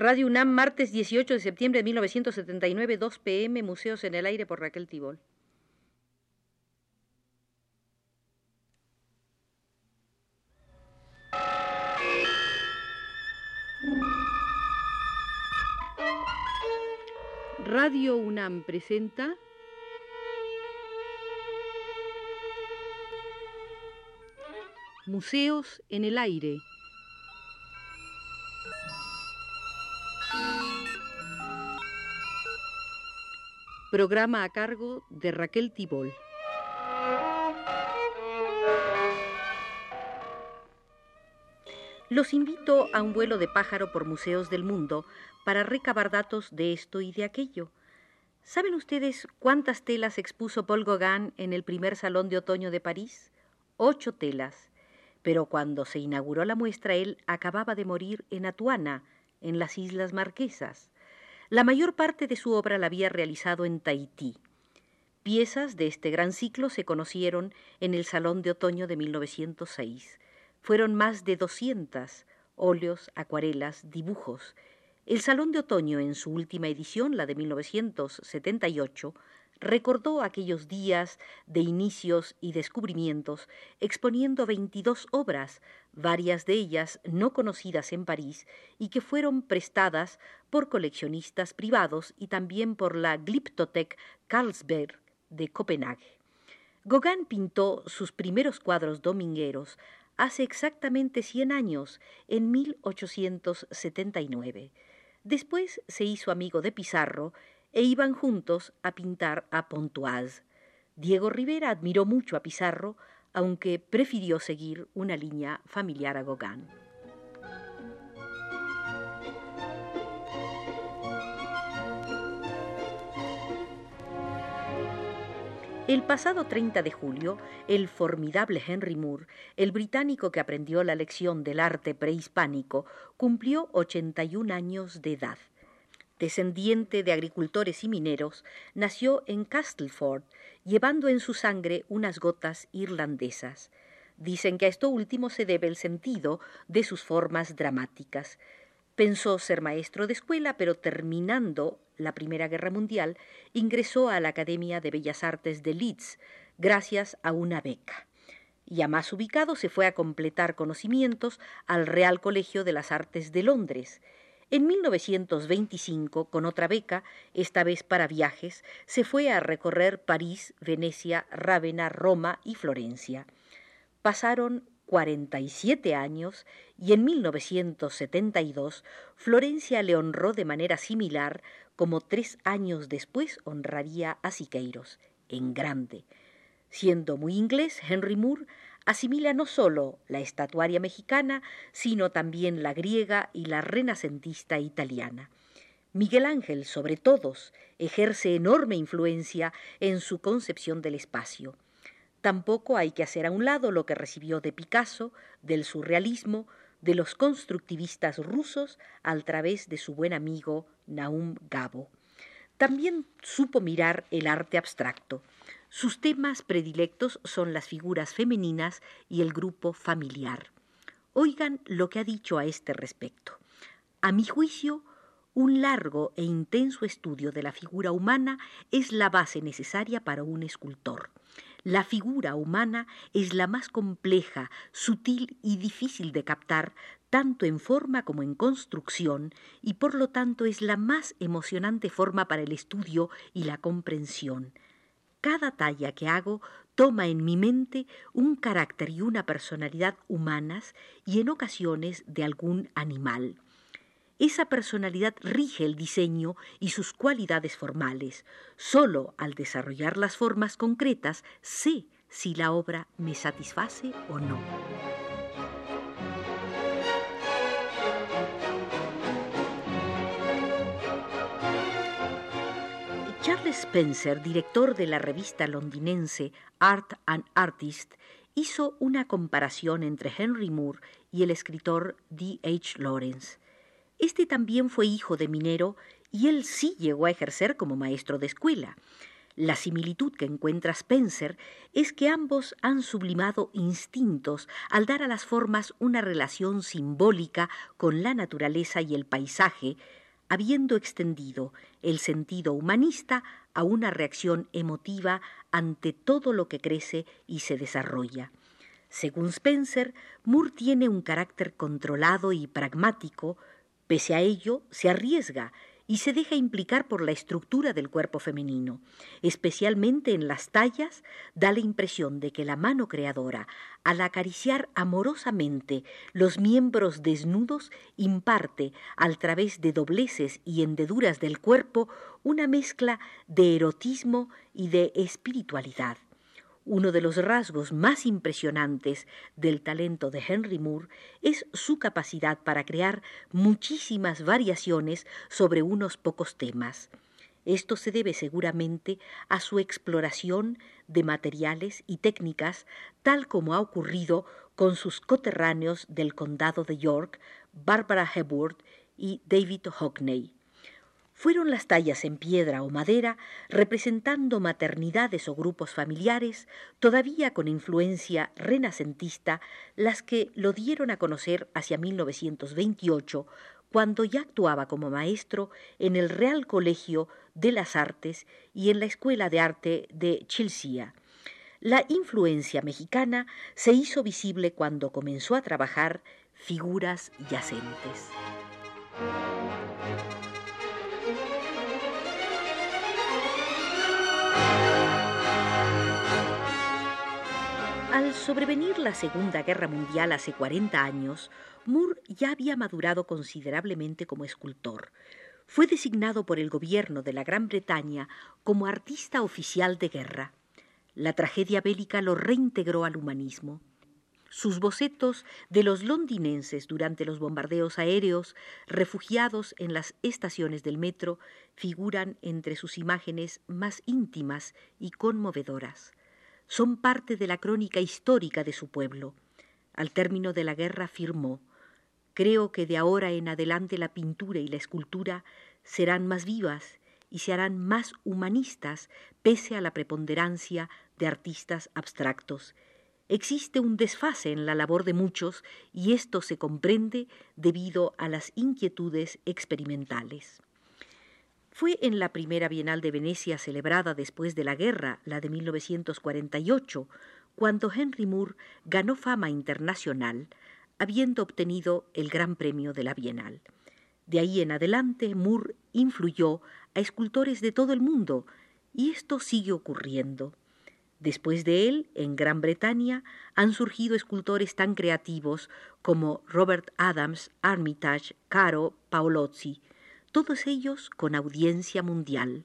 Radio UNAM, martes 18 de septiembre de 1979, 2 pm, Museos en el Aire por Raquel Tibol. Radio UNAM presenta Museos en el Aire. Programa a cargo de Raquel Tibol. Los invito a un vuelo de pájaro por museos del mundo para recabar datos de esto y de aquello. ¿Saben ustedes cuántas telas expuso Paul Gauguin en el primer Salón de Otoño de París? Ocho telas. Pero cuando se inauguró la muestra, él acababa de morir en Atuana, en las Islas Marquesas. La mayor parte de su obra la había realizado en Tahití. Piezas de este gran ciclo se conocieron en el Salón de Otoño de 1906. Fueron más de 200 óleos, acuarelas, dibujos. El Salón de Otoño, en su última edición, la de 1978, recordó aquellos días de inicios y descubrimientos, exponiendo 22 obras, varias de ellas no conocidas en París y que fueron prestadas por coleccionistas privados y también por la Glyptothek Carlsberg de Copenhague. Gauguin pintó sus primeros cuadros domingueros hace exactamente 100 años, en 1879. Después se hizo amigo de Pizarro e iban juntos a pintar a Pontoise. Diego Rivera admiró mucho a Pizarro, aunque prefirió seguir una línea familiar a Gauguin. El pasado 30 de julio, el formidable Henry Moore, el británico que aprendió la lección del arte prehispánico, cumplió 81 años de edad. Descendiente de agricultores y mineros, nació en Castleford, llevando en su sangre unas gotas irlandesas. Dicen que a esto último se debe el sentido de sus formas dramáticas. Pensó ser maestro de escuela, pero terminando la Primera Guerra Mundial, ingresó a la Academia de Bellas Artes de Leeds, gracias a una beca. Ya más ubicado se fue a completar conocimientos al Real Colegio de las Artes de Londres. En 1925, con otra beca, esta vez para viajes, se fue a recorrer París, Venecia, Rávena, Roma y Florencia. Pasaron 47 años y en 1972 Florencia le honró de manera similar como tres años después honraría a Siqueiros, en grande. Siendo muy inglés, Henry Moore asimila no sólo la estatuaria mexicana, sino también la griega y la renacentista italiana. Miguel Ángel, sobre todos, ejerce enorme influencia en su concepción del espacio. Tampoco hay que hacer a un lado lo que recibió de Picasso, del surrealismo, de los constructivistas rusos a través de su buen amigo Naum Gabo. También supo mirar el arte abstracto. Sus temas predilectos son las figuras femeninas y el grupo familiar. Oigan lo que ha dicho a este respecto. A mi juicio, un largo e intenso estudio de la figura humana es la base necesaria para un escultor. La figura humana es la más compleja, sutil y difícil de captar, tanto en forma como en construcción, y por lo tanto es la más emocionante forma para el estudio y la comprensión. Cada talla que hago toma en mi mente un carácter y una personalidad humanas y en ocasiones de algún animal. Esa personalidad rige el diseño y sus cualidades formales. Solo al desarrollar las formas concretas sé si la obra me satisface o no. Spencer, director de la revista londinense Art and Artist, hizo una comparación entre Henry Moore y el escritor D. H. Lawrence. Este también fue hijo de minero y él sí llegó a ejercer como maestro de escuela. La similitud que encuentra Spencer es que ambos han sublimado instintos al dar a las formas una relación simbólica con la naturaleza y el paisaje, habiendo extendido el sentido humanista a una reacción emotiva ante todo lo que crece y se desarrolla. Según Spencer, Moore tiene un carácter controlado y pragmático, pese a ello se arriesga y se deja implicar por la estructura del cuerpo femenino. Especialmente en las tallas, da la impresión de que la mano creadora, al acariciar amorosamente los miembros desnudos, imparte, al través de dobleces y hendeduras del cuerpo, una mezcla de erotismo y de espiritualidad. Uno de los rasgos más impresionantes del talento de Henry Moore es su capacidad para crear muchísimas variaciones sobre unos pocos temas. Esto se debe seguramente a su exploración de materiales y técnicas, tal como ha ocurrido con sus coterráneos del condado de York, Barbara Hepworth y David Hockney fueron las tallas en piedra o madera, representando maternidades o grupos familiares, todavía con influencia renacentista, las que lo dieron a conocer hacia 1928, cuando ya actuaba como maestro en el Real Colegio de las Artes y en la Escuela de Arte de Chilsea. La influencia mexicana se hizo visible cuando comenzó a trabajar figuras yacentes. Al sobrevenir la Segunda Guerra Mundial hace 40 años, Moore ya había madurado considerablemente como escultor. Fue designado por el gobierno de la Gran Bretaña como artista oficial de guerra. La tragedia bélica lo reintegró al humanismo. Sus bocetos de los londinenses durante los bombardeos aéreos, refugiados en las estaciones del metro, figuran entre sus imágenes más íntimas y conmovedoras son parte de la crónica histórica de su pueblo. Al término de la guerra afirmó Creo que de ahora en adelante la pintura y la escultura serán más vivas y se harán más humanistas pese a la preponderancia de artistas abstractos. Existe un desfase en la labor de muchos y esto se comprende debido a las inquietudes experimentales. Fue en la primera Bienal de Venecia celebrada después de la guerra, la de 1948, cuando Henry Moore ganó fama internacional, habiendo obtenido el Gran Premio de la Bienal. De ahí en adelante, Moore influyó a escultores de todo el mundo, y esto sigue ocurriendo. Después de él, en Gran Bretaña, han surgido escultores tan creativos como Robert Adams, Armitage, Caro, Paolozzi, todos ellos con audiencia mundial.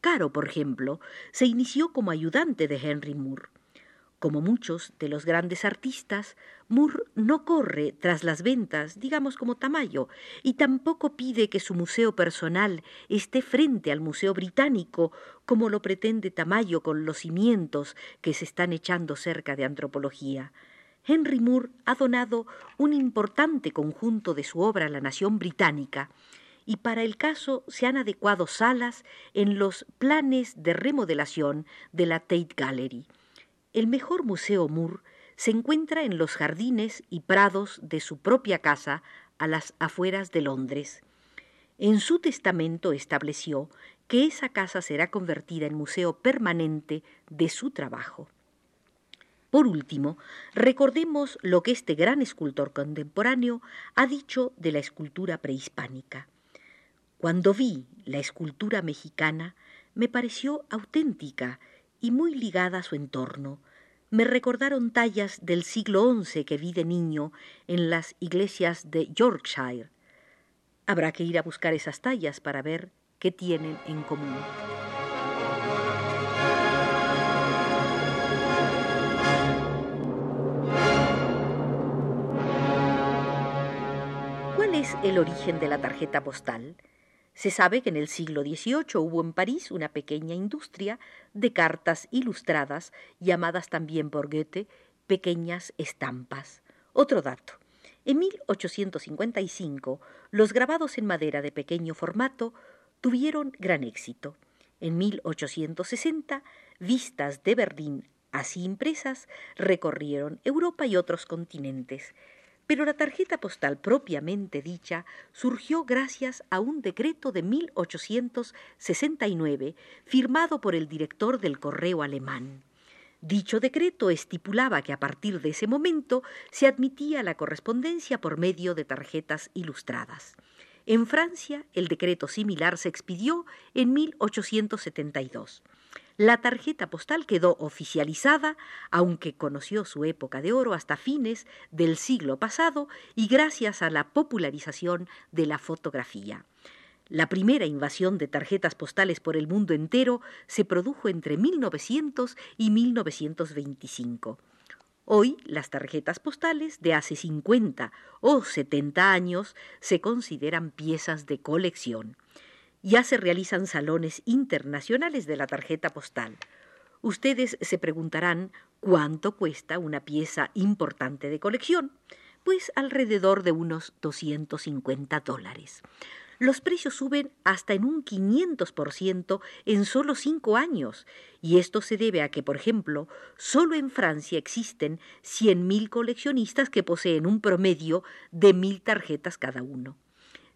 Caro, por ejemplo, se inició como ayudante de Henry Moore. Como muchos de los grandes artistas, Moore no corre tras las ventas, digamos como Tamayo, y tampoco pide que su museo personal esté frente al Museo Británico, como lo pretende Tamayo con los cimientos que se están echando cerca de antropología. Henry Moore ha donado un importante conjunto de su obra a la nación británica, y para el caso se han adecuado salas en los planes de remodelación de la Tate Gallery. El mejor museo Moore se encuentra en los jardines y prados de su propia casa a las afueras de Londres. En su testamento estableció que esa casa será convertida en museo permanente de su trabajo. Por último, recordemos lo que este gran escultor contemporáneo ha dicho de la escultura prehispánica. Cuando vi la escultura mexicana, me pareció auténtica y muy ligada a su entorno. Me recordaron tallas del siglo XI que vi de niño en las iglesias de Yorkshire. Habrá que ir a buscar esas tallas para ver qué tienen en común. ¿Cuál es el origen de la tarjeta postal? Se sabe que en el siglo XVIII hubo en París una pequeña industria de cartas ilustradas, llamadas también por Goethe pequeñas estampas. Otro dato. En 1855, los grabados en madera de pequeño formato tuvieron gran éxito. En 1860, vistas de Berlín así impresas recorrieron Europa y otros continentes. Pero la tarjeta postal propiamente dicha surgió gracias a un decreto de 1869 firmado por el director del correo alemán. Dicho decreto estipulaba que a partir de ese momento se admitía la correspondencia por medio de tarjetas ilustradas. En Francia, el decreto similar se expidió en 1872. La tarjeta postal quedó oficializada, aunque conoció su época de oro hasta fines del siglo pasado y gracias a la popularización de la fotografía. La primera invasión de tarjetas postales por el mundo entero se produjo entre 1900 y 1925. Hoy las tarjetas postales de hace 50 o 70 años se consideran piezas de colección ya se realizan salones internacionales de la tarjeta postal. Ustedes se preguntarán cuánto cuesta una pieza importante de colección. Pues alrededor de unos 250 dólares. Los precios suben hasta en un 500% en solo cinco años, y esto se debe a que, por ejemplo, solo en Francia existen 100.000 coleccionistas que poseen un promedio de mil tarjetas cada uno.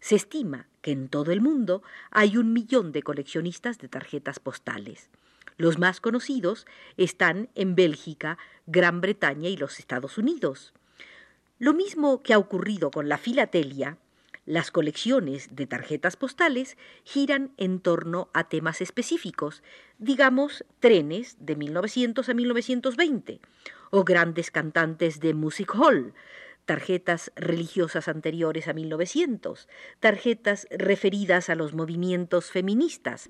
Se estima que en todo el mundo hay un millón de coleccionistas de tarjetas postales. Los más conocidos están en Bélgica, Gran Bretaña y los Estados Unidos. Lo mismo que ha ocurrido con la filatelia, las colecciones de tarjetas postales giran en torno a temas específicos, digamos trenes de 1900 a 1920 o grandes cantantes de music hall, tarjetas religiosas anteriores a 1900, tarjetas referidas a los movimientos feministas,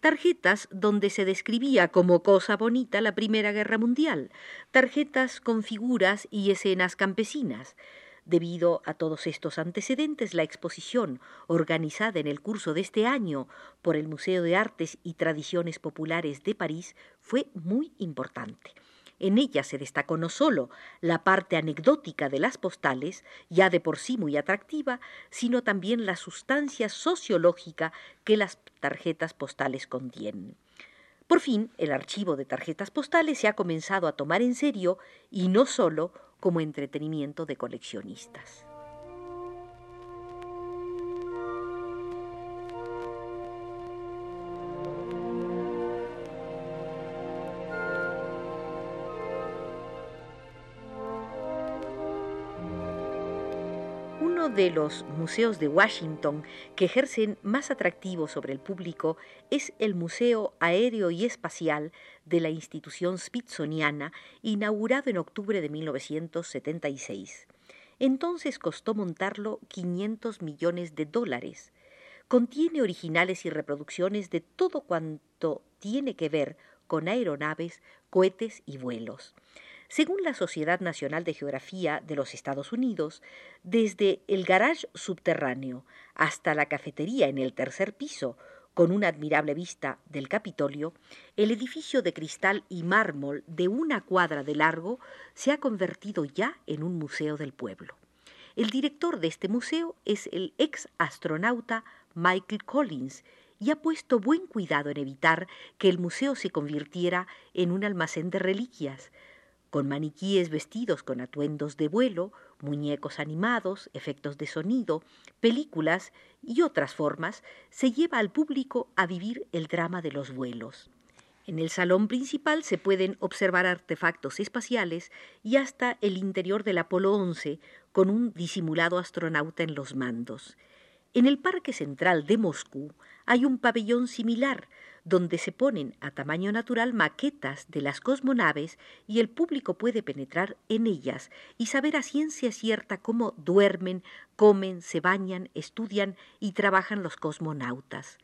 tarjetas donde se describía como cosa bonita la Primera Guerra Mundial, tarjetas con figuras y escenas campesinas. Debido a todos estos antecedentes, la exposición, organizada en el curso de este año por el Museo de Artes y Tradiciones Populares de París, fue muy importante. En ella se destacó no solo la parte anecdótica de las postales, ya de por sí muy atractiva, sino también la sustancia sociológica que las tarjetas postales contienen. Por fin, el archivo de tarjetas postales se ha comenzado a tomar en serio y no solo como entretenimiento de coleccionistas. De los museos de Washington que ejercen más atractivo sobre el público es el Museo Aéreo y Espacial de la institución Smithsoniana, inaugurado en octubre de 1976. Entonces costó montarlo 500 millones de dólares. Contiene originales y reproducciones de todo cuanto tiene que ver con aeronaves, cohetes y vuelos. Según la Sociedad Nacional de Geografía de los Estados Unidos, desde el garage subterráneo hasta la cafetería en el tercer piso, con una admirable vista del Capitolio, el edificio de cristal y mármol de una cuadra de largo se ha convertido ya en un museo del pueblo. El director de este museo es el ex astronauta Michael Collins, y ha puesto buen cuidado en evitar que el museo se convirtiera en un almacén de reliquias, con maniquíes vestidos con atuendos de vuelo, muñecos animados, efectos de sonido, películas y otras formas, se lleva al público a vivir el drama de los vuelos. En el salón principal se pueden observar artefactos espaciales y hasta el interior del Apolo 11 con un disimulado astronauta en los mandos. En el Parque Central de Moscú hay un pabellón similar donde se ponen a tamaño natural maquetas de las cosmonaves y el público puede penetrar en ellas y saber a ciencia cierta cómo duermen, comen, se bañan, estudian y trabajan los cosmonautas.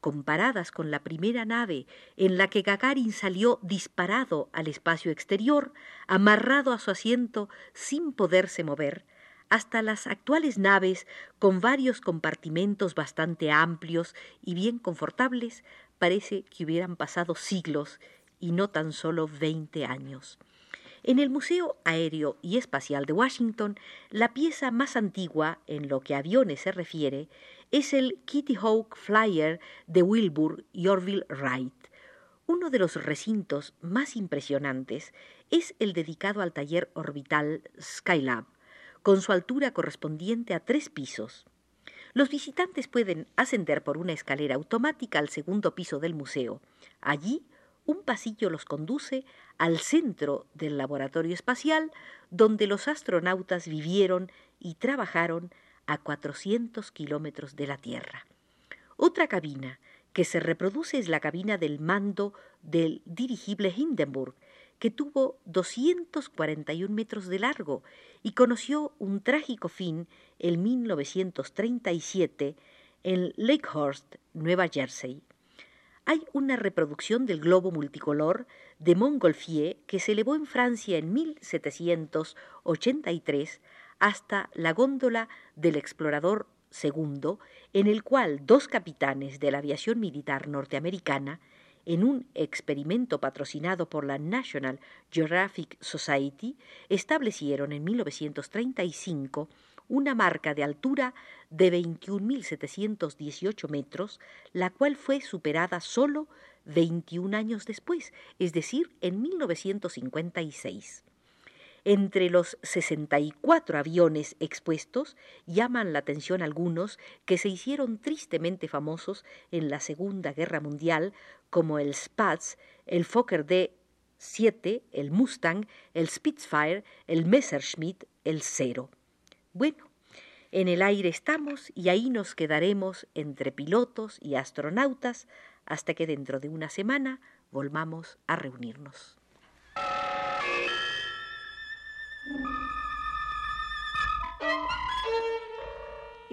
Comparadas con la primera nave en la que Gagarin salió disparado al espacio exterior, amarrado a su asiento sin poderse mover, hasta las actuales naves con varios compartimentos bastante amplios y bien confortables, parece que hubieran pasado siglos y no tan solo veinte años. En el Museo Aéreo y Espacial de Washington, la pieza más antigua en lo que aviones se refiere es el Kitty Hawk Flyer de Wilbur y Orville Wright. Uno de los recintos más impresionantes es el dedicado al taller orbital Skylab, con su altura correspondiente a tres pisos. Los visitantes pueden ascender por una escalera automática al segundo piso del museo. Allí, un pasillo los conduce al centro del laboratorio espacial donde los astronautas vivieron y trabajaron a 400 kilómetros de la Tierra. Otra cabina que se reproduce es la cabina del mando del dirigible Hindenburg, que tuvo 241 metros de largo y conoció un trágico fin en 1937 en Lakehurst, Nueva Jersey. Hay una reproducción del globo multicolor de Montgolfier que se elevó en Francia en 1783 hasta la góndola del explorador segundo, en el cual dos capitanes de la aviación militar norteamericana en un experimento patrocinado por la National Geographic Society, establecieron en 1935 una marca de altura de 21.718 metros, la cual fue superada solo 21 años después, es decir, en 1956. Entre los 64 aviones expuestos llaman la atención algunos que se hicieron tristemente famosos en la Segunda Guerra Mundial, como el Spatz, el Fokker D-7, el Mustang, el Spitfire, el Messerschmitt, el Zero. Bueno, en el aire estamos y ahí nos quedaremos entre pilotos y astronautas hasta que dentro de una semana volvamos a reunirnos.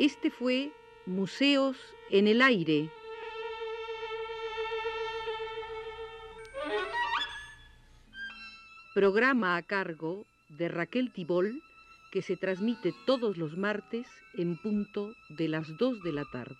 Este fue Museos en el Aire. Programa a cargo de Raquel Tibol que se transmite todos los martes en punto de las 2 de la tarde.